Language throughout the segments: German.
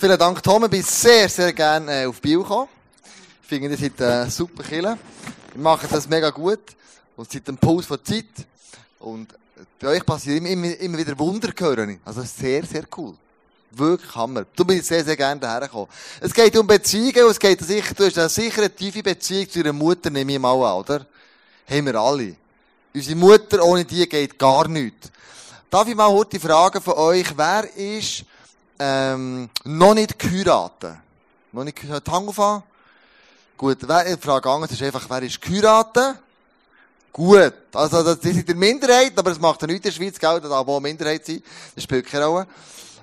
Vielen Dank, Tom. Ich bin sehr, sehr gerne äh, auf Bio gekommen. Ich finde, ihr seid äh, super Killer. Ihr macht das mega gut. Und seid ein Puls von Zeit. Und bei euch passieren immer, immer, immer wieder Wunder, höre ich. Also sehr, sehr cool. Wirklich Hammer. Du bist sehr, sehr gerne daher gekommen. Es geht um Beziehungen und es geht sicher, du hast eine sicher eine tiefe Beziehung zu deiner Mutter, nehme ich mal an, oder? Haben wir alle. Unsere Mutter, ohne die geht gar nichts. Darf ich mal heute fragen von euch, wer ist ähm, noch nicht geheiratet? Noch nicht geheiratet? Hand auf Gut, wer, die Frage anders ist einfach, wer ist geheiratet? Gut. Also, das ist in der Minderheit, aber das macht ja nichts in der Schweiz, gell, da wo Minderheit sein. Das spielt keine Rolle.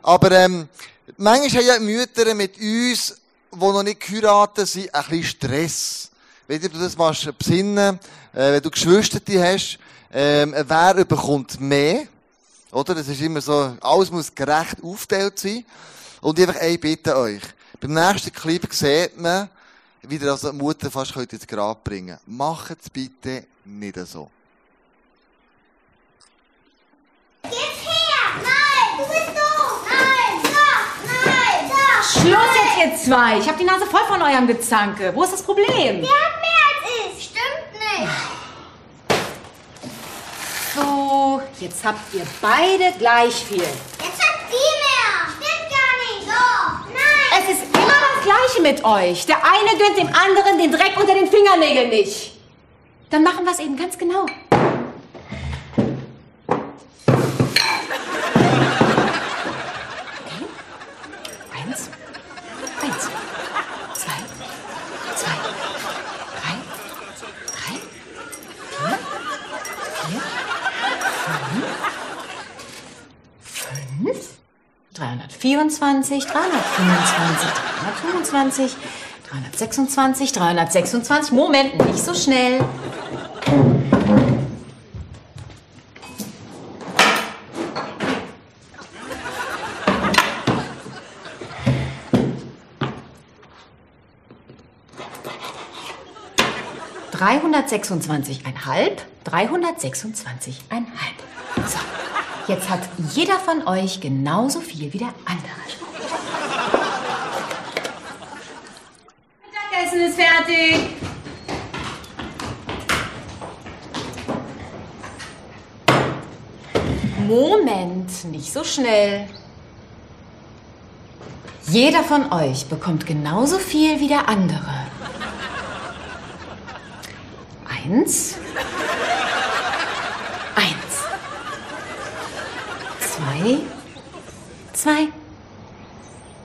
Aber, ähm, manchmal haben ja Mütter mit uns, die noch nicht geheiratet sind, ein bisschen Stress. Wenn du das machst, besinnen, äh, wenn du Geschwister hast, ähm, wer bekommt mehr? Oder? Das ist immer so, alles muss gerecht aufgeteilt sein. Und einfach eine Bitte euch. Beim nächsten Clip sieht man, wie ihr also die Mutter fast ins Grab bringen könnt. Macht es bitte nicht so. Jetzt her! Nein! Du bist doof! Nein! Da! Nein! Da! Schluss jetzt, ihr zwei! Ich hab die Nase voll von eurem Gezanke. Wo ist das Problem? Der hat mehr als ich! Stimmt nicht! So, jetzt habt ihr beide gleich viel. Jetzt hat die mehr! Stimmt gar nicht! Doch! Nein! Es ist immer das Gleiche mit euch. Der eine gönnt dem anderen den Dreck unter den Fingernägeln nicht. Dann machen wir es eben ganz genau. Okay. Eins, eins, zwei, zwei, drei, drei, vier, vier, fünf, fünf, 324, 325, 325, 326, 326. Moment, nicht so schnell. Dreihundertsechsundzwanzigeinhalb, dreihundertsechsundzwanzigeinhalb. So, jetzt hat jeder von euch genauso viel wie der andere. Mittagessen ist fertig. Moment, nicht so schnell. Jeder von euch bekommt genauso viel wie der andere. Eins. Eins. Zwei. Zwei.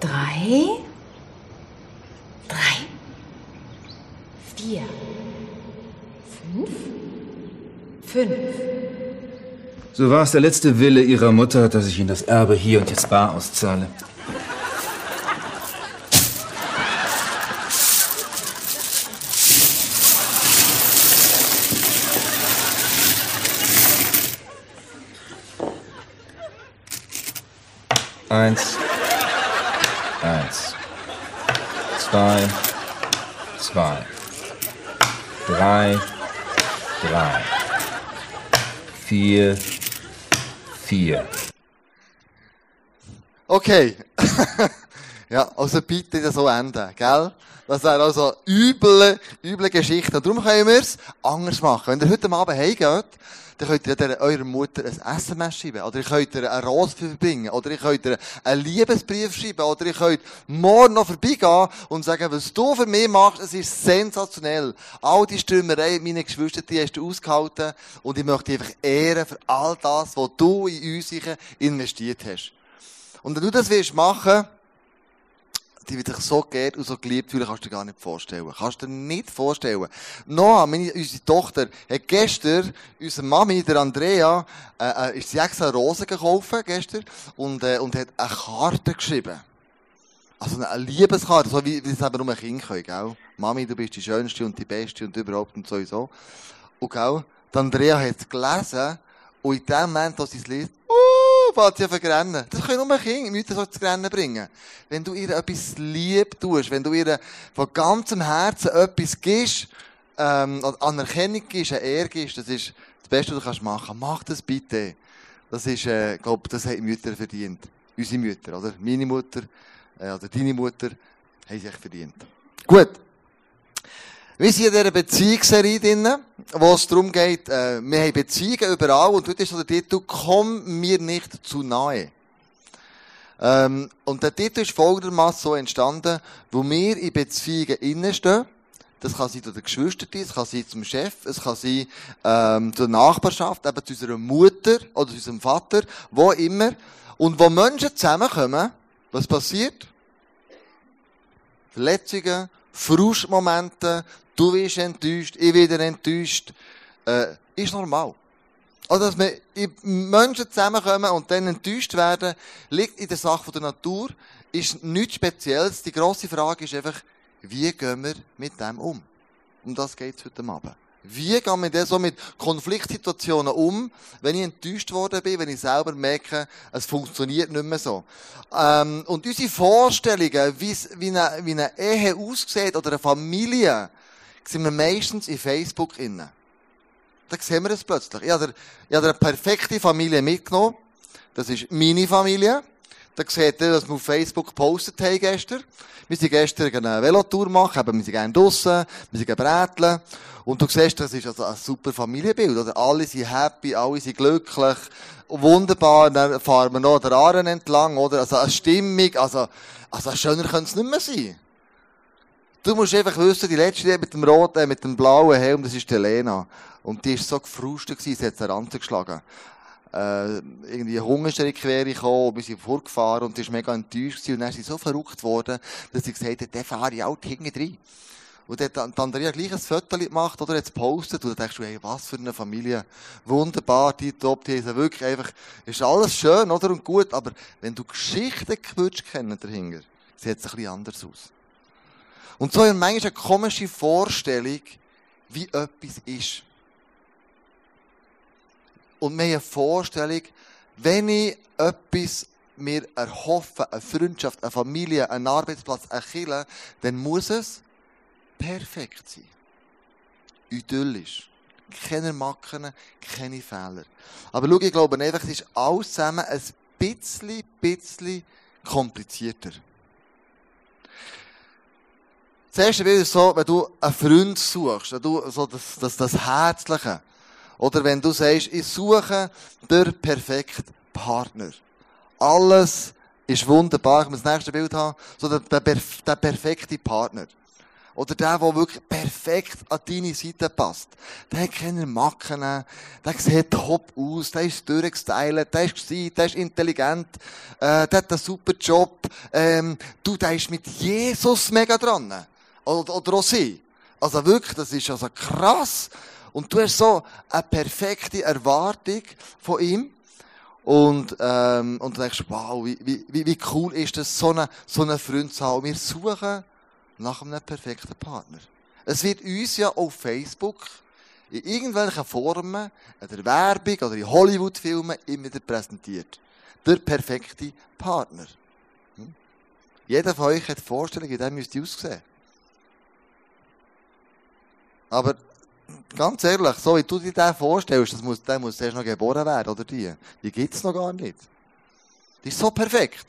Drei. Drei. Vier. Fünf. Fünf. So war es der letzte Wille ihrer Mutter, dass ich ihnen das Erbe hier und jetzt bar auszahle. Eins, eins, zwei, zwei, drei, drei, vier, vier. Okay. ja, also bitte das so enden, gell? Das wäre also üble, üble Geschichte. Und darum können wir es anders machen. Wenn ihr heute Abend heimgeht, dann könnt ihr der, eurer Mutter ein SMS schreiben. Oder ihr könnt ihr eine Rose verbringen. Oder ihr könnt ihr einen Liebesbrief schreiben. Oder ihr könnt morgen noch vorbeigehen und sagen, was du für mich machst, es ist sensationell. All die Stürmerei, meine Geschwister, die hast du ausgehalten. Und ich möchte dich einfach ehren für all das, was du in uns investiert hast. Und wenn du das willst machen, die wird dich so geehrt und so geliebt fühlen, kannst du dir gar nicht vorstellen. Kannst du dir nicht vorstellen. Noah, meine, unsere Tochter, hat gestern, unsere Mami, der Andrea, äh, äh, ist sie extra Rosen gekauft, gestern, und, äh, und hat eine Karte geschrieben. Also eine Liebeskarte, so wie, wie es eben nur ein Kind können, gell? Mami, du bist die Schönste und die Beste und überhaupt und sowieso. Und, gell? Die Andrea hat es gelesen, und in dem Moment, wo sie es liest, uh, fängt sie an zu rennen. Das können nur Kinder, Mütter so zu rennen bringen. Wenn du ihr etwas lieb tust, wenn du ihr von ganzem Herzen etwas gibst, ähm, Anerkennung gibst, eine Ehre gibst, das ist das Beste, was du kannst machen. Mach das bitte. Das ist, äh, glaub, das haben Mütter verdient. Unsere Mütter, oder? Meine Mutter, äh, oder deine Mutter, haben sich verdient. Gut. Wir sind in dieser Beziehungsserie drin, wo es darum geht, äh, wir haben Beziehungen überall und dort ist der Titel, komm mir nicht zu nahe. Ähm, und der Titel ist folgendermaßen so entstanden, wo wir in Beziehungen innenstehen. Das kann sein zu den Geschwistern, es kann sein zum Chef, es kann sein ähm, zur Nachbarschaft, eben zu unserer Mutter oder zu unserem Vater, wo immer. Und wo Menschen zusammenkommen, was passiert? Verletzungen, Frustmomente, du wirst enttäuscht, ich wieder enttäuscht, äh, ist normal. Also, dass wir Menschen zusammenkommen und dann enttäuscht werden, liegt in der Sache der Natur, ist nichts Spezielles. Die grosse Frage ist einfach, wie gehen wir mit dem um? Um das geht es heute Abend. Wie gehen wir denn so mit Konfliktsituationen um, wenn ich enttäuscht worden bin, wenn ich selber merke, es funktioniert nicht mehr so? Ähm, und unsere Vorstellungen, wie, eine, wie eine Ehe aussieht oder eine Familie, sind wir meistens in Facebook innen. Da sehen wir es plötzlich. Ich habe, ich habe eine perfekte Familie mitgenommen. Das ist meine Familie. Da seht ihr, was wir auf Facebook gepostet haben gestern. Wir sind gestern eine Velotour machen, eben, wir sind gerne draussen, wir sind bräteln. Und du siehst, das ist also ein super Familienbild, oder? Alle sind happy, alle sind glücklich. Wunderbar, dann fahren wir noch der Aaren entlang, oder? Also eine Stimmung, also, also schöner könnte es nicht mehr sein. Du musst einfach wissen, die letzte mit dem roten, mit dem blauen Helm, das ist die Lena. Und die ist so gefrustet gewesen, sie hat sie geschlagen. Äh, irgendwie Hungerstelle quer gekommen, wir sind vorgefahren und die ist mega enttäuscht gewesen. Und dann ist sie so verrückt worden, dass sie gesagt hat, der fahre ich auch hinten rein. Und dann hat Andrea gleich ein Foto gemacht, oder? Jetzt postet. Und dann denkst du, hey, was für eine Familie. Wunderbar, die top, die ist wirklich einfach, ist alles schön, oder? Und gut. Aber wenn du Geschichten würdest kennen dahinter, sieht es ein bisschen anders aus. Und so haben manchmal eine komische Vorstellung, wie etwas ist. Und wir haben eine Vorstellung, wenn ich etwas mir erhoffe, eine Freundschaft, eine Familie, einen Arbeitsplatz, eine Kirche, dann muss es perfekt sein. Idyllisch. Keine Macken, keine Fehler. Aber schau, ich glaube einfach, es ist alles zusammen ein bisschen, bisschen komplizierter. Das erste Bild ist so, wenn du einen Freund suchst, wenn du so das, das, das Herzliche, oder wenn du sagst, ich suche den perfekten Partner. Alles ist wunderbar. Ich muss das nächste Bild haben. So der, der, der perfekte Partner. Oder der, der wirklich perfekt an deine Seite passt. Der hat keine Macken, der sieht top aus, der ist durchgestylt, der ist gewesen, der ist intelligent, äh, der hat einen super Job, ähm, du, der ist mit Jesus mega dran. Oder, auch sie. Also wirklich, das ist also krass. Und du hast so eine perfekte Erwartung von ihm. Und, ähm, und du denkst, wow, wie, wie, wie cool ist das, so eine, so eine Freund zu haben. Wir suchen nach einem perfekten Partner. Es wird uns ja auf Facebook in irgendwelchen Formen, in der Werbung oder in Hollywood-Filmen immer wieder präsentiert. Der perfekte Partner. Hm? Jeder von euch hat Vorstellungen, wie der müsste aussehen. Aber ganz ehrlich, so wie du dir den vorstellst, das muss, der muss erst noch geboren werden, oder die? Die gibt es noch gar nicht. Die ist so perfekt.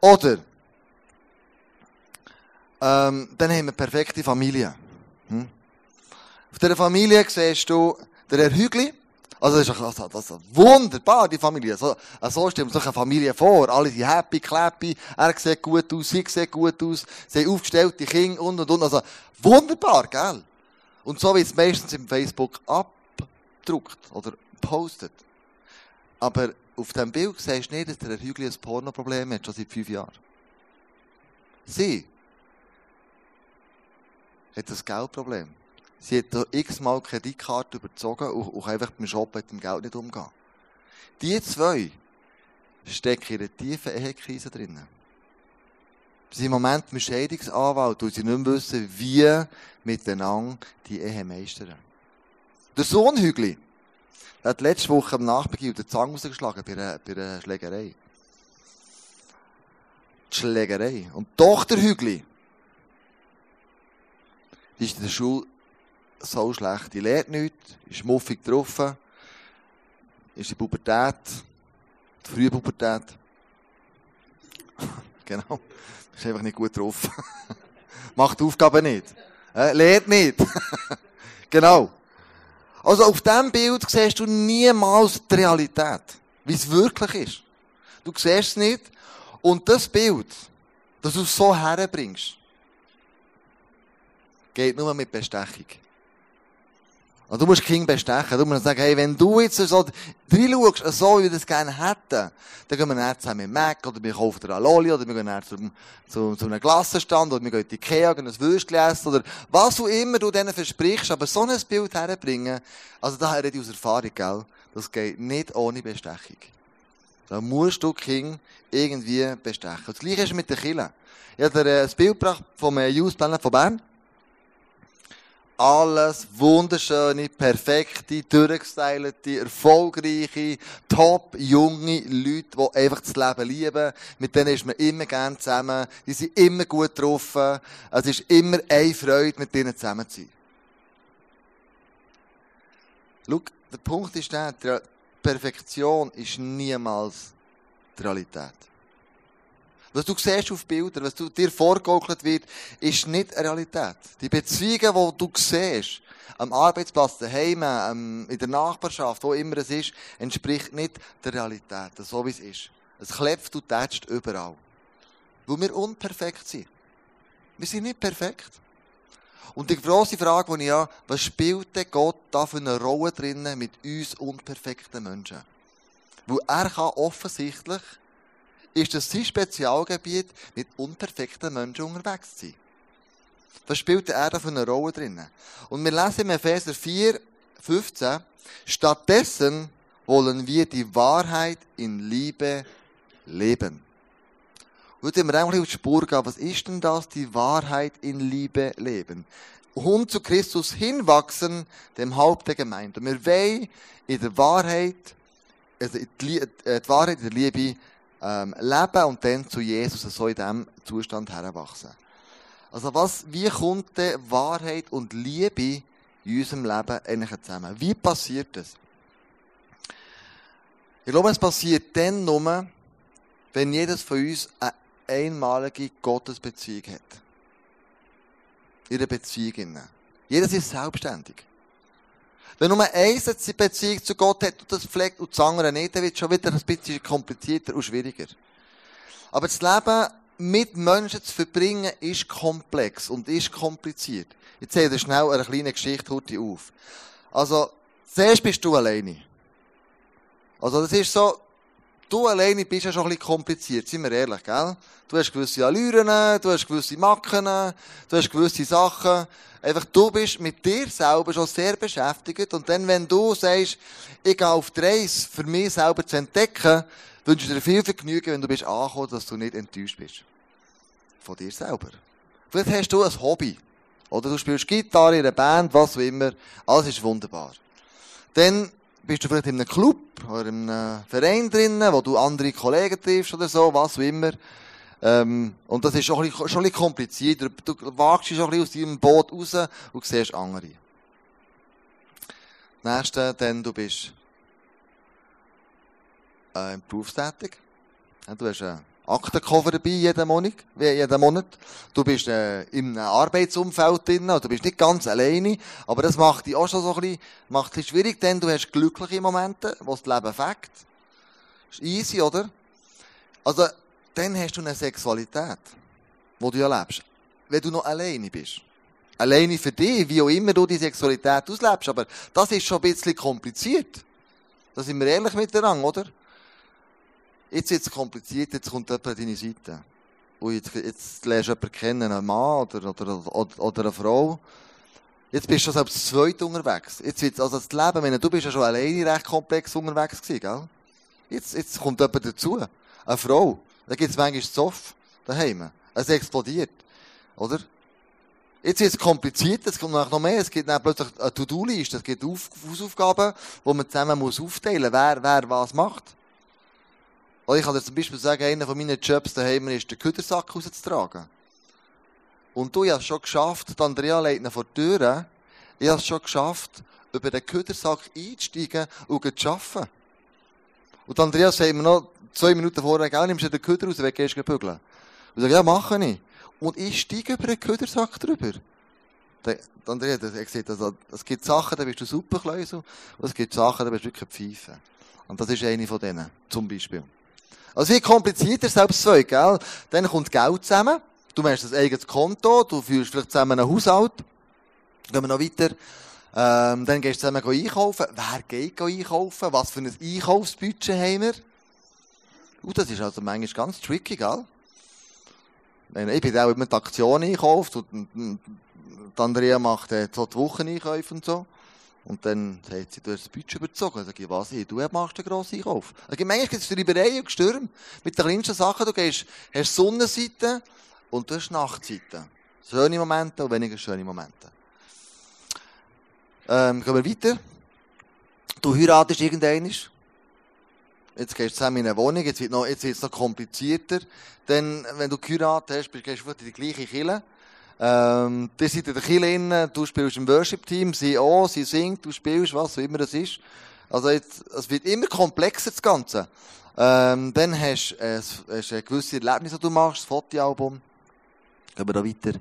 Oder, ähm, dann haben wir perfekte Familie. Hm? Auf dieser Familie siehst du der Herr Hügli. Also das ist, also, das ist wunderbar, die Familie. So, so stellen wir sich eine Familie vor. Alle sind happy, clappy. Er sieht gut aus, sie sieht gut aus. Sie haben aufgestellte Kinder und, und, und. Also wunderbar, gell? Und so wird es meistens im Facebook abgedruckt oder postet. Aber auf dem Bild siehst du nicht, dass der Herr Hügli ein Pornoproblem hat, schon seit fünf Jahren. Sie hat ein Geldproblem. Sie hat da x-mal Kreditkarte überzogen und, und einfach beim Shoppen mit dem Geld nicht umgehen. Die zwei stecken in einer tiefen Ehekrise drinnen. Sind im Moment im Scheidungsanwalt, weil sie nicht mehr wissen, wie miteinander die Ehe meistern. Der Sohn Hügli hat letzte Woche am Nachbeginn den Zang rausgeschlagen bei einer, bei einer Schlägerei. Die Schlägerei. Und die Tochter Hügli, die ist in der Schule so schlecht. Die lernt nichts, ist muffig drauf, ist in Pubertät, die frühe Pubertät. Genau. Ist einfach nicht gut drauf. Macht die Aufgabe nicht. Äh, lehrt nicht. genau. Also auf diesem Bild siehst du niemals die Realität. Wie es wirklich ist. Du siehst es nicht. Und das Bild, das du so herbringst, geht nur mit Bestechung. Und du musst King bestechen. Du musst sagen, hey, wenn du jetzt so reinschaust, so wie wir das gerne hätten, dann gehen wir dann zusammen in Mac, oder wir kaufen eine Lolli, oder wir gehen dann zum, zu, zu einem Glassenstand, oder wir gehen in die Ikea, gehen ein Würstchen essen, oder was auch immer du denen versprichst, aber so ein Bild herbringen, also da rede ich aus Erfahrung, gell, das geht nicht ohne Bestechung. Da musst du King irgendwie bestechen. Und das Gleiche ist mit den Kindern. Ich habe dir äh, ein Bild gebracht vom äh, Youth Planet von Bern alles wunderschöne, perfekte, durchgestylte, erfolgreiche, top junge Leute, die einfach das Leben lieben. Mit denen ist man immer gern zusammen. Die sind immer gut getroffen. Es ist immer eine Freude, mit denen zusammen zu sein. Schau, der Punkt ist der, Perfektion ist niemals die Realität. Was du siehst auf Bildern, was dir vorgegaukelt wird, ist nicht eine Realität. Die Beziehungen, die du siehst, am Arbeitsplatz, daheim, in der Nachbarschaft, wo immer es ist, entspricht nicht der Realität, so wie es ist. Es klebt und tätscht überall. Weil wir unperfekt sind. Wir sind nicht perfekt. Und die grosse Frage, die ich habe, was spielt denn Gott da für eine Rolle drinnen mit uns unperfekten Menschen? Weil er kann offensichtlich ist das sein Spezialgebiet, mit unperfekten Menschen unterwegs zu sein. Was spielt er da für eine Rolle drin? Und wir lesen im Epheser 4, 15, stattdessen wollen wir die Wahrheit in Liebe leben. Und wir einmal auf die Spur gehen, was ist denn das, die Wahrheit in Liebe leben? Und zu Christus hinwachsen, dem Haupt der Gemeinde. Und wir wollen in der Wahrheit, also die, äh, die Wahrheit in der Liebe ähm, leben und dann zu Jesus so in diesem Zustand heranwachsen. Also was, wie kommt denn Wahrheit und Liebe in unserem Leben eigentlich zusammen? Wie passiert das? Ich glaube, es passiert dann nur, wenn jedes von uns eine einmalige Gottesbeziehung hat. Ihre Beziehung. Jedes ist selbstständig. Wenn nur eins eine Beziehung zu Gott hat und das pflegt und das andere nicht, dann wird es schon wieder ein bisschen komplizierter und schwieriger. Aber das Leben mit Menschen zu verbringen, ist komplex und ist kompliziert. Ich zähle dir schnell eine kleine Geschichte heute auf. Also, zuerst bist du alleine. Also, das ist so, du alleine bist ja schon ein bisschen kompliziert, sind wir ehrlich, gell? Du hast gewisse Allüren, du hast gewisse Macken, du hast gewisse Sachen. Einfach, du bist mit dir selber schon sehr beschäftigt. Und dann, wenn du sagst, ich gehe auf die Reise, für mich selber zu entdecken, wünsche ich dir viel Vergnügen, wenn du bist angekommen, dass du nicht enttäuscht bist. Von dir selber. Vielleicht hast du ein Hobby. Oder du spielst Gitarre in einer Band, was auch immer. Alles ist wunderbar. Dann bist du vielleicht in einem Club oder in einem Verein drinnen, wo du andere Kollegen triffst oder so, was auch immer. Ähm, und das ist schon ein, schon ein bisschen komplizierter. Du wagst dich schon ein bisschen aus deinem Boot raus und siehst andere. Nächste, dann du bist äh, berufstätig. Du hast einen Aktenkoffer dabei jeden Monat. Jeden Monat. Du bist äh, einem Arbeitsumfeld drin, du bist nicht ganz alleine, aber das macht dich auch schon so ein bisschen, macht es schwierig, denn du hast glückliche Momente, wo das Leben fängt. Ist easy, oder? Also, dann hast du eine Sexualität, wo du ja lebst. Wenn du noch alleine bist. Alleine für dich, wie auch immer du die Sexualität auslebst. Aber das ist schon ein bisschen kompliziert. Da sind wir ehrlich miteinander, oder? Jetzt wird es kompliziert, jetzt kommt jemand an deine Seite. Und jetzt, jetzt lernst du jemanden kennen, einen Mann oder, oder, oder, oder eine Frau. Jetzt bist du schon selbst zweit unterwegs. Jetzt wird's, also das Leben, wenn du bist ja schon alleine recht komplex unterwegs gewesen, gell? Jetzt, jetzt kommt jemand dazu. Eine Frau. Da gibt es manchmal Zoff daheim. Es explodiert. Oder? Jetzt ist es kompliziert, es kommt noch mehr, es gibt plötzlich eine To-Do-Liste, es gibt Auf Hausaufgaben, die man zusammen aufteilen muss, wer, wer was macht. Oder ich kann dir zum Beispiel sagen, einer von meinen Jobs daheim ist, den Küdersack rauszutragen. Und du, ich hast es schon geschafft, die Andrea legt ihn vor die Tür, ich habe es schon geschafft, über den Küdersack einzusteigen und zu arbeiten. Und Andrea sagt mir noch, zwei Minuten vorher, gell, nimmst du den Küder raus, gehst du bügeln. Und ich sage, ja, mache ich. Und ich steige über einen Ködersack drüber. Der, Andrea hat gesagt, also, es gibt Sachen, da bist du super und es gibt Sachen, da bist du wirklich Pfeife. Und das ist eine von denen, zum Beispiel. Also, wie komplizierter selbst zwei, gell? Dann kommt Geld zusammen. Du machst ein eigenes Konto, du führst vielleicht zusammen einen Haushalt. Gehen wir noch weiter. Ähm, dann gehst du zusammen einkaufen. Wer geht einkaufen? Was für ein Einkaufsbudget haben wir? Uh, das ist also manchmal ganz tricky, gell? Ich bin auch immer die Aktion einkauft und und- Andrea macht äh, so die Wocheneinkäufe und so. Und dann sagt sie, du hast das Budget überzogen. Dann sage ich, was? Ich, du machst den grossen Einkauf. Also, manchmal gibt es Reibereien und Stürme. Mit den kleinsten Sachen, du gehst, hast Sonnenseite und du hast Nachtseite. Schöne Momente und weniger schöne Momente. Ähm, gehen wir weiter. Du heiratest irgendeinen. Jetzt gehst du zusammen in eine Wohnung, jetzt wird wird's noch komplizierter. Dann, wenn du geheiratet hast, gehst du in die gleiche Kirche. Ähm, ihr seid in der Kirche du spielst im Worship-Team, sie auch, sie singt, du spielst, was auch immer das ist. Also jetzt, es wird immer komplexer, das Ganze. Ähm, dann hast du äh, ein gewisse Erlebnisse, die du machst, das Fotoalbum. Gehen wir da weiter.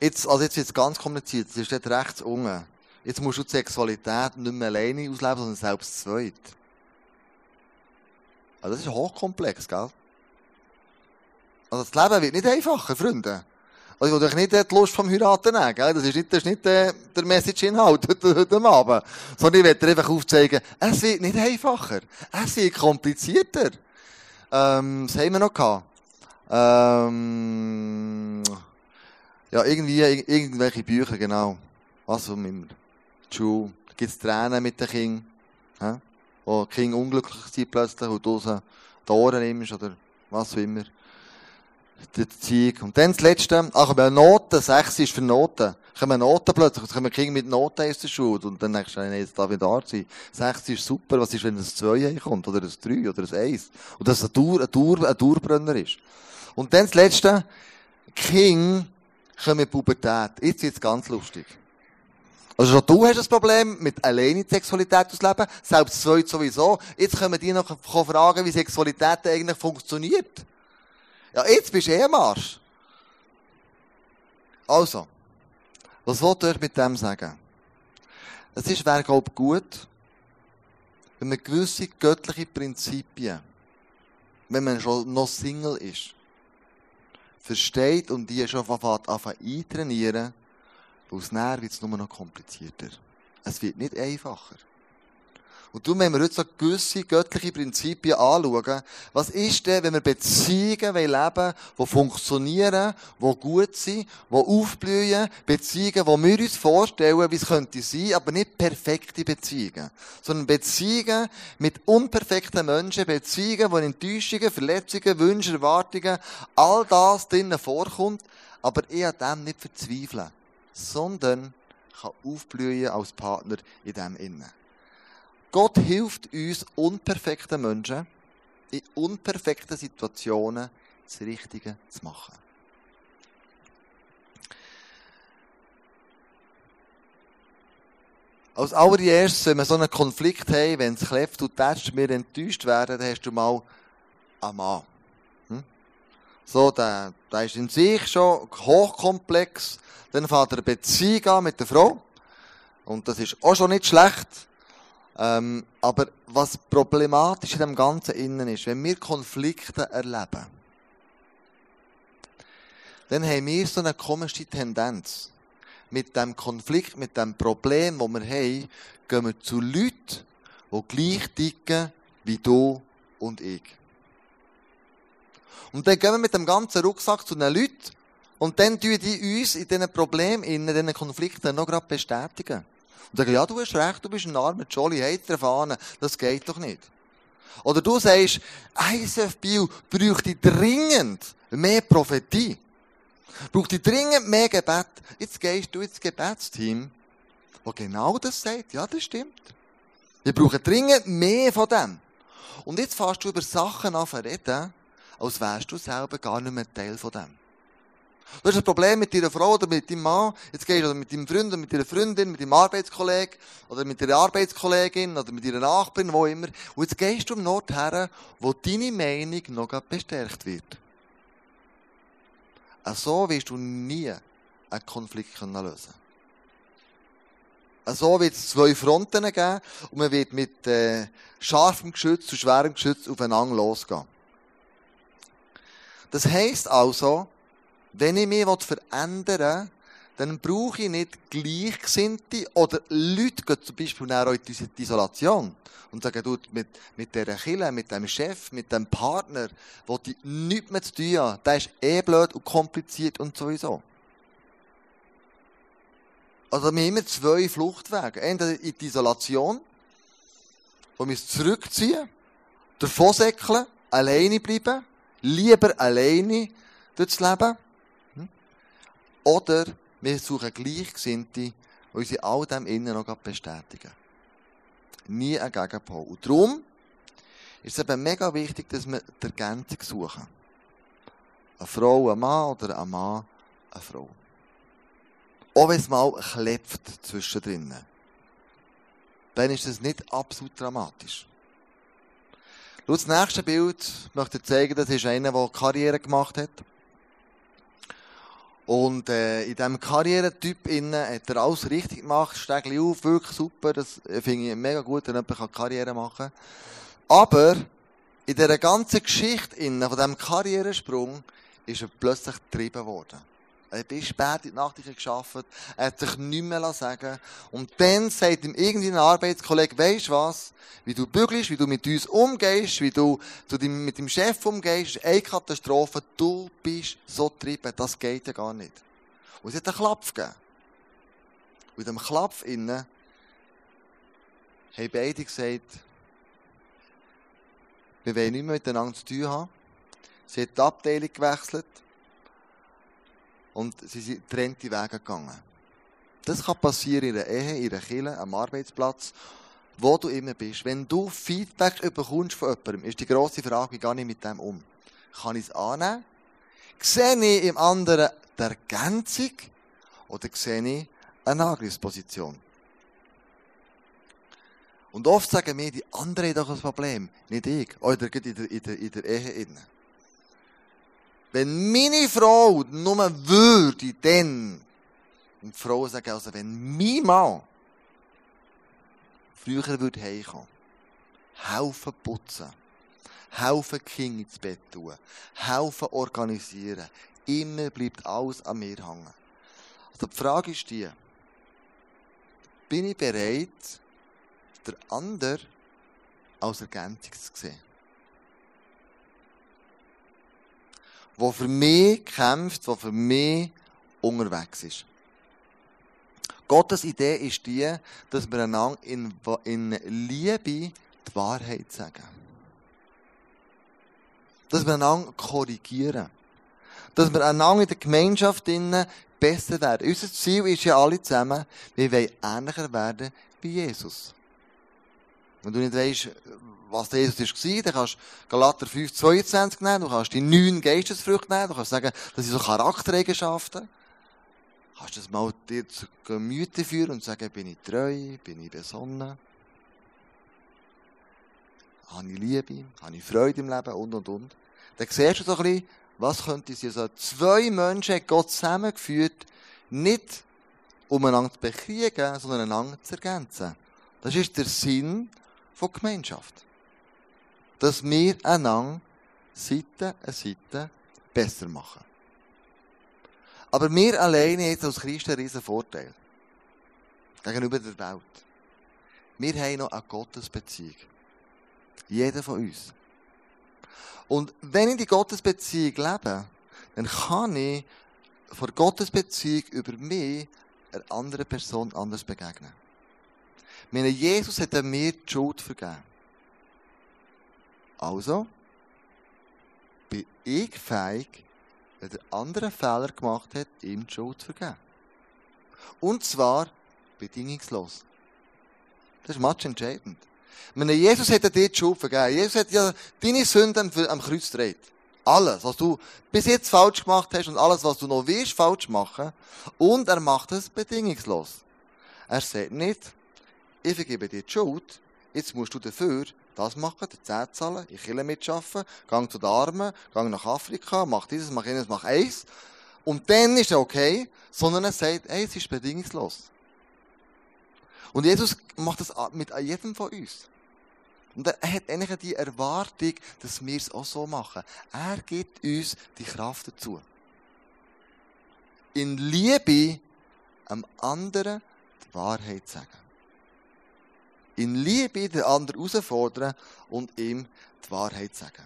Jetzt, also jetzt wird es ganz kompliziert, das ist dort rechts unten. Jetzt musst du die Sexualität nicht mehr alleine ausleben, sondern selbst zweit. Also das ist hochkomplex, gell? Also das Leben wird nicht einfacher, Freunde. Also ich will nicht die Lust vom Heiraten nehmen? Das ist nicht, das ist nicht äh, der Message-Inhalt heute, Abend. Sondern ich werde einfach aufzeigen, es wird nicht einfacher. Es wird komplizierter. Ähm, was haben wir noch gehabt? Ähm, ja, irgendwie, ir- irgendwelche Bücher, genau. Was auch immer. Schule. Da gibt's Tränen mit den Kindern. hä? Wo Kinder unglücklich sind plötzlich und du sie die nimmst oder was auch immer. Die Erziehung. Und dann das Letzte. Ach, aber Noten. Sechs ist für Noten. Kommen Noten plötzlich. Es kommen Kinder mit Noten aus der Schule. Und dann denkst du, nein, jetzt darf ich da sein. Sechs ist super. Was ist, wenn ein 2 kommt? Oder ein 3 oder ein 1? Und das ein, Dauer, ein, Dauer, ein Dauerbrenner ist. Und dann das Letzte. Kinder kommen in Pubertät. Jetzt wird's ganz lustig. Also schon du hast ein Problem mit alleine die Sexualität ausleben, selbst zwei sowieso. Jetzt können die noch fragen, wie Sexualität eigentlich funktioniert. Ja, jetzt bist du eh am. Also, was wollte ich mit dem sagen? Es ist, wäre, glaub gut, wenn man gewisse göttliche Prinzipien, wenn man schon noch Single ist, versteht und die schon anfängt eintrainieren, aus näher wird es nur noch komplizierter. Es wird nicht einfacher. Und darum, wenn wir heute so gewisse göttliche Prinzipien anschauen, was ist denn, wenn wir Beziehungen leben wollen, die funktionieren, die gut sind, die aufblühen, Beziehungen, die wir uns vorstellen, wie es könnte sein, aber nicht perfekte Beziehungen, sondern Beziehungen mit unperfekten Menschen, Beziehungen, wo Enttäuschungen, Verletzungen, Wünsche, Erwartungen, all das drinnen vorkommt, aber ich an dem nicht verzweifeln, sondern kann aufblühen als Partner in dem Innen. Gott hilft uns unperfekten Menschen, in unperfekten Situationen das Richtige zu machen. Als allererstes, wenn wir so einen Konflikt haben, wenn es kläfft und tätscht, wir enttäuscht werden, dann hast du mal einen Mann. Hm? So, der, der ist in sich schon hochkomplex. Dann fährt er eine Beziehung an mit der Frau. Und das ist auch schon nicht schlecht. Ähm, aber was problematisch in dem Ganzen innen ist, wenn wir Konflikte erleben, dann haben wir so eine komische Tendenz. Mit dem Konflikt, mit dem Problem, das wir haben, gehen wir zu Leuten, die gleich ticken wie du und ich. Und dann gehen wir mit dem ganzen Rucksack zu den Leuten und dann tun die uns in diesen Problemen, in diesen Konflikten noch gerade bestätigen. Und sagen, ja, du hast recht, du bist ein armer Jolly, heiter erfahren, das geht doch nicht. Oder du sagst, ISF Bio bräuchte dringend mehr Prophetie. Braucht dringend mehr Gebet. Jetzt gehst du ins Gebetsteam, wo genau das sagt. Ja, das stimmt. Wir brauchen dringend mehr von dem. Und jetzt fährst du über Sachen an reden, als wärst du selber gar nicht mehr Teil von dem. Du hast ein Problem mit deiner Frau oder mit deinem Mann, jetzt gehst du mit deinem Freund oder mit deiner Freundin, mit deinem Arbeitskollegen oder mit deiner Arbeitskollegin oder mit deiner Nachbarin, wo immer. Und jetzt gehst du am Ort her, wo deine Meinung noch bestärkt wird. so wirst du nie einen Konflikt können lösen So wird es zwei Fronten geben und man wird mit äh, scharfem Geschütz und schwerem Geschütz aufeinander losgehen. Das heisst also, wenn ich mich verändern will, dann brauche ich nicht Gleichgesinnte oder Leute, gehen zum Beispiel auch in die Isolation und sagen, du, mit, mit dieser Kille, mit dem Chef, mit dem Partner, wo die nichts mehr zu tun haben, der ist eh blöd und kompliziert und sowieso. Also wir haben immer zwei Fluchtwege. Entweder in die Isolation, wo wir uns zurückziehen, davonsäckeln, alleine bleiben, lieber alleine durchs Leben. Oder wir suchen Gleichgesinnte, die uns in all dem innen noch bestätigen. Nie ein Gegenpol. Und darum ist es eben mega wichtig, dass wir die Ergänzung suchen. Eine Frau, ein Mann oder ein Mann, eine Frau. Auch wenn es mal klebt zwischendrin. Dann ist das nicht absolut dramatisch. Das nächste Bild möchte ich zeigen, das ist einer, der Karriere gemacht hat. Und äh, in diesem Karrieretyp innen hat er alles richtig gemacht, Stegli auf, wirklich super, das finde ich mega gut, wenn jemand Karriere machen kann. Aber in dieser ganzen Geschichte innen, von diesem Karrieresprung, ist er plötzlich getrieben worden. Er hat bis spät in die Nacht geschafft, er hat sich nichts mehr sagen Und dann sagt ihm irgendein Arbeitskollege, weisst was, wie du bügelst, wie du mit uns umgehst, wie du mit dem Chef umgehst, ist eine Katastrophe, du bist so getrieben, das geht ja gar nicht. Und es hat einen Klapf gegeben. Und in diesem Klapf innen haben beide gesagt, wir wollen nicht mehr miteinander zu tun haben. Sie hat die Abteilung gewechselt und sie sind getrennte Wege gegangen. Das kann passieren in einer Ehe, in einer Kirche, am Arbeitsplatz, wo du immer bist. Wenn du Feedback bekommst von jemandem, ist die grosse Frage, wie gehe ich mit dem um? Kann ich es annehmen? Sehe ich im anderen die Ergänzung oder sehe ich eine Angriffsposition? Und oft sagen wir, die anderen haben doch ein Problem, nicht ich. Oder in der, in der, in der Ehe innen. Wenn meine Frau nur würde, dann, und die Frauen sagen also, wenn mein Mann früher würde heimkommen, helfen putzen, helfen Kinder ins Bett tun, helfen organisieren, immer bleibt alles an mir hängen. Also die Frage ist die, bin ich bereit, der andere als Ergänzung zu sehen? Der für mich kämpft, der für mich unterwegs ist. Gottes Idee ist die, dass wir einander in, Liebe die Wahrheit sagen. Dass wir einander korrigieren. Dass wir einander in der Gemeinschaft besser werden. Unser Ziel ist ja alle zusammen, wir wollen ähnlicher werden wie Jesus. Wenn du nicht weißt, was Jesus war, dann kannst du Galater 5, 22 nehmen, du kannst die neun Geistesfrüchte nehmen, du kannst sagen, das sind so Charaktereigenschaften. Du kannst das mal dir zu Gemüte führen und sagen, bin ich treu, bin ich besonnen, habe ich Liebe, habe ich Freude im Leben und, und, und. Dann siehst du so ein bisschen, was könnte sein. Also zwei Menschen hat Gott zusammengeführt, nicht um einander zu bekriegen, sondern einander zu ergänzen. Das ist der Sinn von Gemeinschaft dass wir einander Seite an Seite besser machen. Aber wir alleine jetzt als Christen einen riesen Vorteil. Gegenüber der Welt. Wir haben noch eine Gottesbeziehung. Jeder von uns. Und wenn ich die Gottesbeziehung lebe, dann kann ich vor Gottesbeziehung über mich einer anderen Person anders begegnen. Meine Jesus hat mir die Schuld vergeben. Also bin ich fähig, wenn der andere Fehler gemacht hat, ihm die Schuld zu vergeben. Und zwar bedingungslos. Das ist match entscheidend. Meine, Jesus hat dir die Schuld vergeben. Jesus hat ja deine Sünden am Kreuz gedreht. Alles, was du bis jetzt falsch gemacht hast und alles, was du noch willst, falsch machen. Und er macht es bedingungslos. Er sagt nicht, ich vergebe dir die Schuld, jetzt musst du dafür das machen, die Zehn zahlen, in Kirche mitschaffen, gang zu den Armen, gang nach Afrika, mach dieses, mach jenes, mach eins. Und dann ist es okay, sondern er sagt, hey, es ist bedingungslos. Und Jesus macht das mit jedem von uns. Und er hat eigentlich die Erwartung, dass wir es auch so machen. Er gibt uns die Kraft dazu. In Liebe am anderen die Wahrheit sagen. In Liebe den anderen herausfordern und ihm die Wahrheit sagen.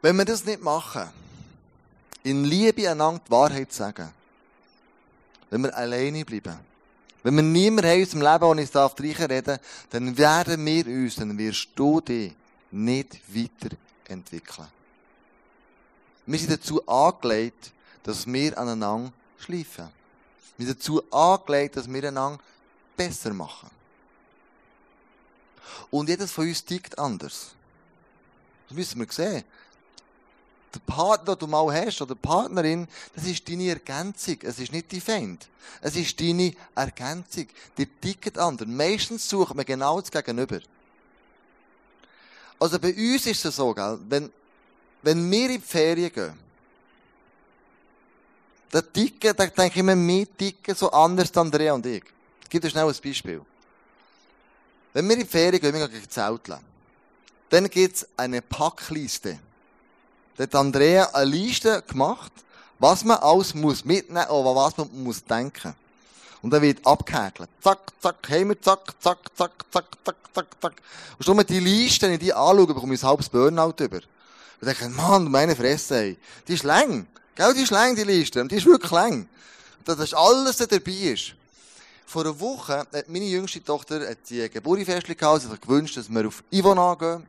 Wenn wir das nicht machen, in Liebe einander die Wahrheit sagen, wenn wir alleine bleiben, wenn wir niemanden haben in unserem Leben, der uns darf reden dann werden wir uns, dann wirst du dich nicht weiterentwickeln. Wir sind dazu angelegt, dass wir aneinander schleifen. Wir sind dazu angelegt, dass wir einander besser machen. Und jedes von uns tickt anders. Das müssen wir sehen der Partner, den du mal hast, oder die Partnerin, das ist deine Ergänzung. Es ist nicht dein Feind. Es ist deine Ergänzung. Die ticken anders. Meistens sucht man genau das Gegenüber. Also bei uns ist es so, gell, wenn, wenn wir in die Ferien gehen, dann ticken, dann denke ich immer, wir ticken so anders als Andrea und ich. Ich gebe dir schnell ein Beispiel. Wenn wir in die Ferien gehen, wir gehen zelteln, dann gibt es eine Packliste. Da hat Andrea eine Liste gemacht, was man alles muss mitnehmen oder was man muss denken. Und dann wird abgehäkelt. Zack, zack, wir, zack, zack, zack, zack, zack, zack, zack. Und schon mal die Liste, wenn ich die anschaue, bekomme ich ein halbes Burnout über. Und denke, Mann, meine Fresse, ey. Die ist lang. Gell, die ist lang, die Liste. Die ist wirklich lang. Das alles da dabei ist. Vor einer Woche hat meine jüngste Tochter die Geburtstagsfest gehabt. Sie hat gewünscht, dass wir auf Ivona gehen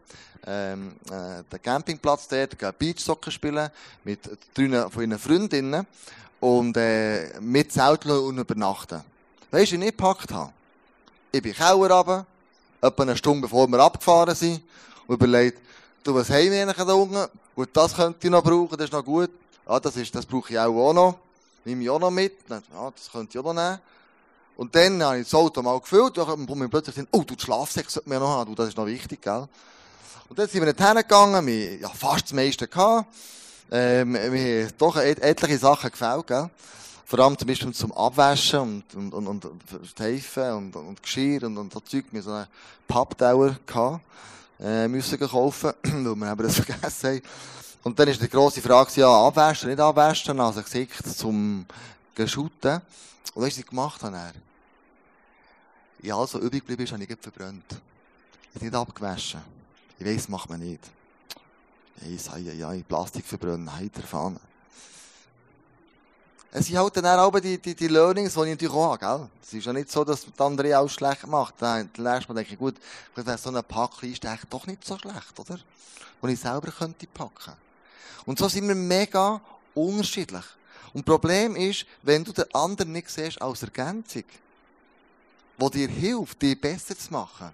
ähm, äh, den Campingplatz dort, gehen Beachsoccer spielen mit drei von ihren Freundinnen und äh, mit Zelteln und übernachten. Weißt du, was ich nicht gepackt habe? Ich bin Keller runter, etwa eine Stunde bevor wir abgefahren sind und überlegt, du, was haben wir eigentlich da unten? Gut, das könnte ich noch brauchen, das ist noch gut. Ja, das, ist, das brauche ich auch, noch. Nehme ich auch noch mit. Ja, das könnte ich auch noch nehmen. Und dann habe ich das Auto mal gefüllt und mir plötzlich gesagt, oh, du, die Schlafsäcke sollten wir noch haben, du, das ist noch wichtig, gell? Und dann sind wir nicht hingegangen, wir ja, fast das meiste gehabt. Ähm, wir haben doch et etliche Sachen gefällt, gell? Vor allem zum Beispiel zum Abwaschen und, und, und, und, Heifen und, und Geschirr und, und so Zeug. Wir so einen Pappdauer gehabt, äh, müssen kaufen, weil wir eben das vergessen haben. Und dann ist die grosse Frage, ja, abwaschen, nicht abwaschen, also Gesicht zum Geschuten. Und was ich gemacht habe, er? Ja, also übrig geblieben ist, habe ich verbrannt. Ich habe nicht abgewaschen. Ich weiss, macht man nicht. Ich sage, ja, ja, Plastik verbrennen, heiter Fahne. Es sind halt dann auch die, die, die Learnings, die ich natürlich auch habe, gell? Es ist ja nicht so, dass der andere auch schlecht macht. Dann lernst man, denke ich, gut, vielleicht so eine Packliste eigentlich doch nicht so schlecht, oder? Wo ich selber könnte packen. Und so sind wir mega unterschiedlich. Und das Problem ist, wenn du den anderen nicht siehst als Ergänzung, die dir hilft, dich besser zu machen,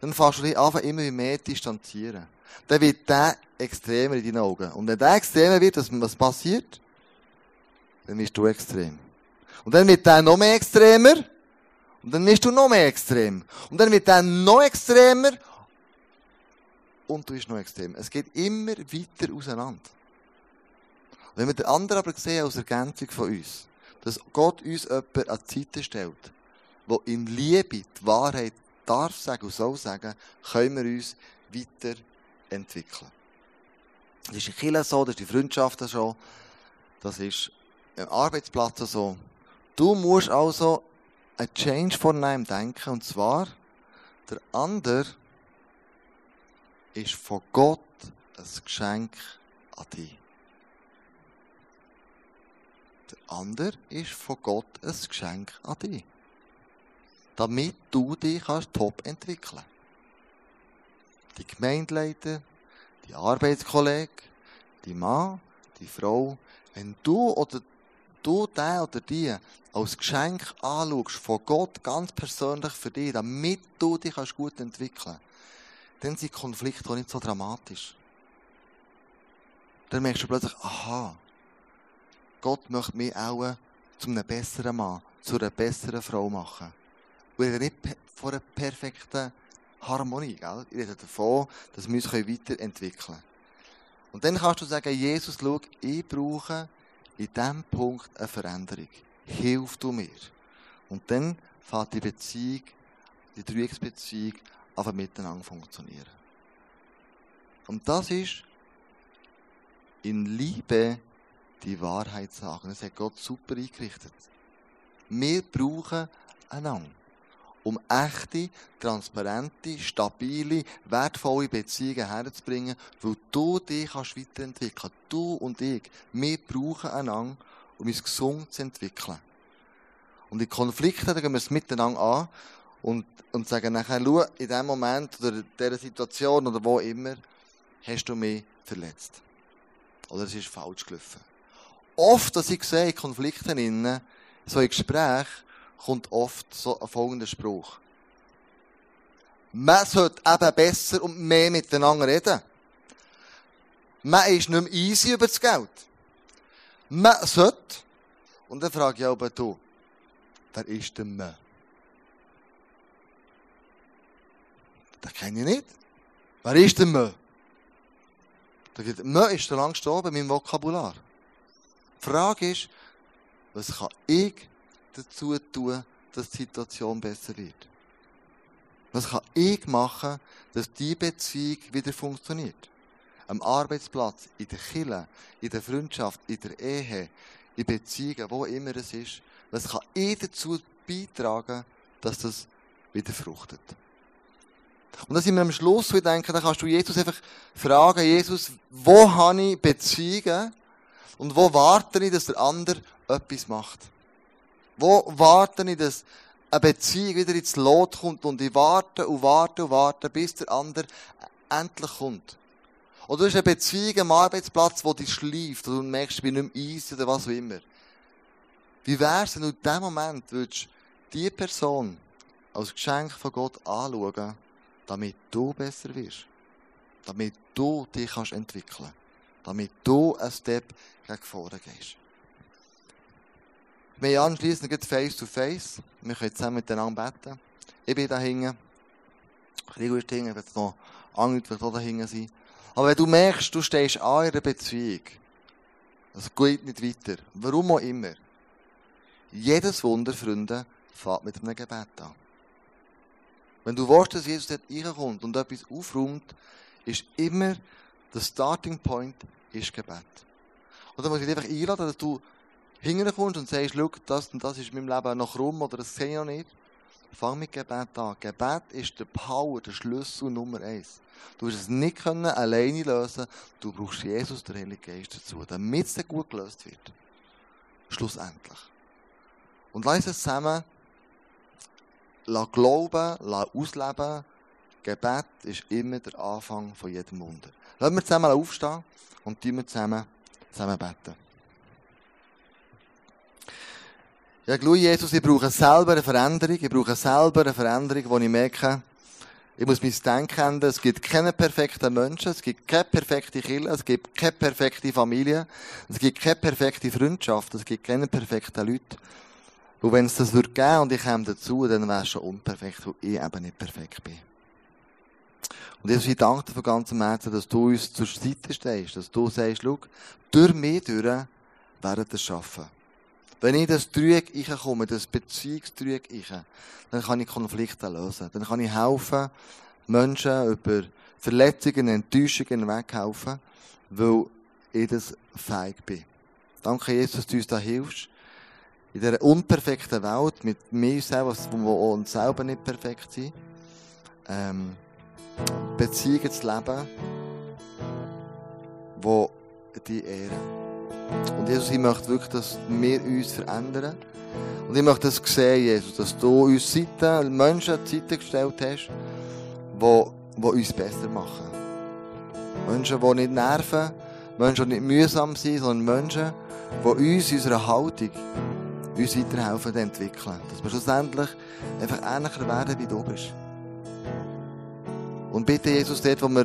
dann fängst du dich an, immer mehr distanzieren. Dann wird der extremer in deinen Augen. Und wenn der extremer wird, was passiert? Dann wirst du extrem. Und dann wird der noch mehr extremer. Und dann wirst du noch mehr extrem. Und dann wird der noch extremer. Und du bist noch extrem. Es geht immer weiter auseinander. Wenn wir den anderen aber sehen als Ergänzung von uns, dass Gott uns jemanden an die Seite stellt, der in Liebe die Wahrheit darf sagen und soll sagen, können wir uns weiterentwickeln. Das ist in Kirche so, das ist in Freundschaften so, das ist am Arbeitsplatz so. Du musst also ein Change vornehmen denken, und zwar, der andere ist von Gott ein Geschenk an dich. Der andere ist von Gott ein Geschenk an dich. Damit du dich kannst top entwickeln. Die Gemeindeleiter, die Arbeitskollege, die Mann, die Frau, wenn du oder du den oder die als Geschenk anschaust, von Gott ganz persönlich für dich, damit du dich kannst gut entwickeln dann sind Konflikte auch nicht so dramatisch. Dann merkst du plötzlich, aha, Gott möchte mich auch zu einem besseren Mann, zu einer besseren Frau machen weil er nicht von einer perfekten Harmonie, gell? Ich rede davon, dass wir uns weiterentwickeln können. Und dann kannst du sagen, Jesus, schau, ich brauche in diesem Punkt eine Veränderung. Hilf du mir. Und dann fängt die Beziehung, die Dreiecksbeziehung, einfach miteinander funktionieren. Und das ist in Liebe die Wahrheit sagen. Das hat Gott super eingerichtet. Wir brauchen einander, um echte, transparente, stabile, wertvolle Beziehungen herzubringen, weil du dich kannst weiterentwickeln Du und ich, wir brauchen einander, um uns gesund zu entwickeln. Und in Konflikten, gehen wir es miteinander an und, und sagen nachher, schau, in dem Moment oder in dieser Situation oder wo immer, hast du mich verletzt. Oder es ist falsch gelaufen. Oft, was ich sehe in Konflikten innen, so in Gesprächen, kommt oft so ein folgender Spruch. Man sollte eben besser und mehr miteinander reden. Man ist nicht mehr easy über das Geld. Man sollte, und dann frage ich auch du, wer ist denn man? Das kenne ich nicht. Wer ist denn man? Man ist so lange gestorben in meinem Vokabular. Die Frage ist, was kann ich dazu tun, dass die Situation besser wird? Was kann ich machen, dass die Beziehung wieder funktioniert? Am Arbeitsplatz, in der Kirche, in der Freundschaft, in der Ehe, in Beziehungen, wo immer es ist. Was kann ich dazu beitragen, dass das wieder fruchtet? Und dann sind wir am Schluss, wo ich denke, da kannst du Jesus einfach fragen, Jesus, wo habe ich Beziehungen und wo warte ich, dass der andere etwas macht? Wo warte ich, dass eine Beziehung wieder ins Lot kommt und ich warte und warte und warte, bis der andere endlich kommt? Oder du hast eine Beziehung am Arbeitsplatz, wo dich schleift, oder du merkst, ich bin nicht mehr easy oder was auch immer. Wie wär's, wenn du in dem Moment würdest, die Person als Geschenk von Gott anschauen, damit du besser wirst? Damit du dich kannst entwickeln Damit du einen Step gegen vorne gehst. Wir haben anschliessend face to face. Wir können zusammen miteinander beten. Ich bin da hinten. Rigo ist hinten, wird noch andere auch da hinten sein. Aber wenn du merkst, du stehst an einer Beziehung, es geht nicht weiter, warum auch immer, jedes Wunder, Freunde, fängt mit einem Gebet an. Wenn du willst, dass Jesus dort reinkommt und etwas aufräumt, ist immer der Starting Point ist Gebet. Und dann muss ich dich einfach einladen, dass du hinkommst und sagst, schau, das und das ist in meinem Leben noch rum oder das sehe ich noch nicht. Fang mit Gebet an. Gebet ist der Power, der Schlüssel Nummer eins. Du wirst es nicht können, alleine lösen. Du brauchst Jesus, der Heilige Geist dazu, damit es dann gut gelöst wird. Schlussendlich. Und lass es zusammen, lass glauben, lass ausleben. Gebet ist immer der Anfang von jedem Wunder. Lassen wir zusammen aufstehen und wir zusammen, zusammen beten. Ja, schau, Jesus, ich brauche selber eine Veränderung. Ich brauche selber eine Veränderung, wo ich merke, ich muss mein Denken ändern. Es gibt keine perfekten Menschen, es gibt keine perfekte Kirche, es gibt keine perfekte Familie, es gibt keine perfekte Freundschaft, es gibt keine perfekten Leute. Und wenn es das würde geben und ich käme dazu, dann wäre es schon unperfekt, weil ich eben nicht perfekt bin. Und Jesus, ich danke dir von ganzem Herzen, dass du uns zur Seite stehst, dass du sagst, schau, durch mich durch werden wir schaffen. Wenn ich das Dreieck komme, das Beziehungsdreieck dann kann ich Konflikte lösen. Dann kann ich helfen, Menschen über Verletzungen, Enttäuschungen weghelfen, weil ich das feig bin. Danke, Jesus, dass du uns da hilfst. In dieser unperfekten Welt, mit mir selber, wo uns selber nicht perfekt sind, ähm, Beziehungen zu leben, die die ehren. Und Jesus, ich möchte wirklich, dass wir uns verändern. Und ich möchte das sehen, Jesus, dass du uns Seiten, Menschen an die Seite gestellt hast, die, die uns besser machen. Menschen, die nicht nerven, Menschen, die nicht mühsam sind, sondern Menschen, die uns in unserer Haltung uns weiterhelfen zu entwickeln. Dass wir schlussendlich einfach ähnlicher werden, wie du bist. Und bitte, Jesus, dort, wo wir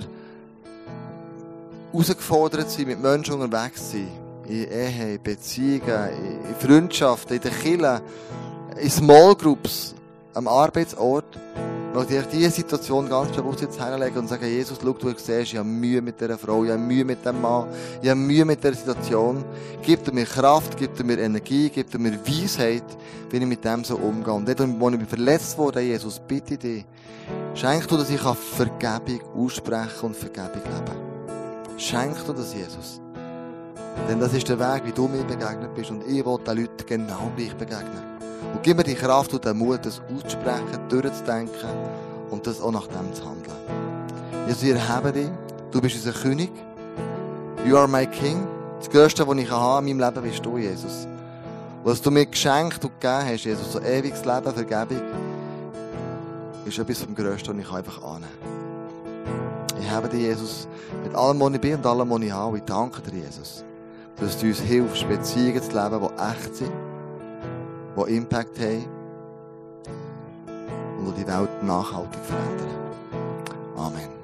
herausgefordert sind, mit Menschen unterwegs sind, in Ehe, in Beziehungen, in Freundschaften, in der Kirche, in Small Groups, am Arbeitsort, Und ich diese Situation ganz bewusst jetzt herlegen und sagen, Jesus, schau, du siehst, ich habe Mühe mit dieser Frau, ich habe Mühe mit dem Mann, ich habe Mühe mit dieser Situation. Gib mir Kraft, gib mir Energie, gib mir Weisheit, wie ich mit dem so umgehe. Und dort, wo ich verletzt wurde, Jesus, bitte dich, schenk du, dass ich Vergebung aussprechen und Vergebung leben Schenk du das, Jesus. Denn das ist der Weg, wie du mir begegnet bist. Und ich will den Leuten genau gleich begegnen. Und gib mir die Kraft und den Mut, das auszusprechen, durchzudenken und das auch nach dem zu handeln. Jesus, wir erheben dich. Du bist unser König. You are my King. Das Größte, was ich habe in meinem Leben, bist du, Jesus. Was du mir geschenkt und gegeben hast, Jesus, so ewiges Leben, Vergebung, ist etwas vom Größten, was ich einfach annehmen kann. Ich habe dich, Jesus, mit allem, was ich bin und allem, was ich habe. Ich danke dir, Jesus, dass du uns hilfst, Beziehungen zu leben, die echt sind die Impact haben und die die Welt nachhaltig verändern. Amen.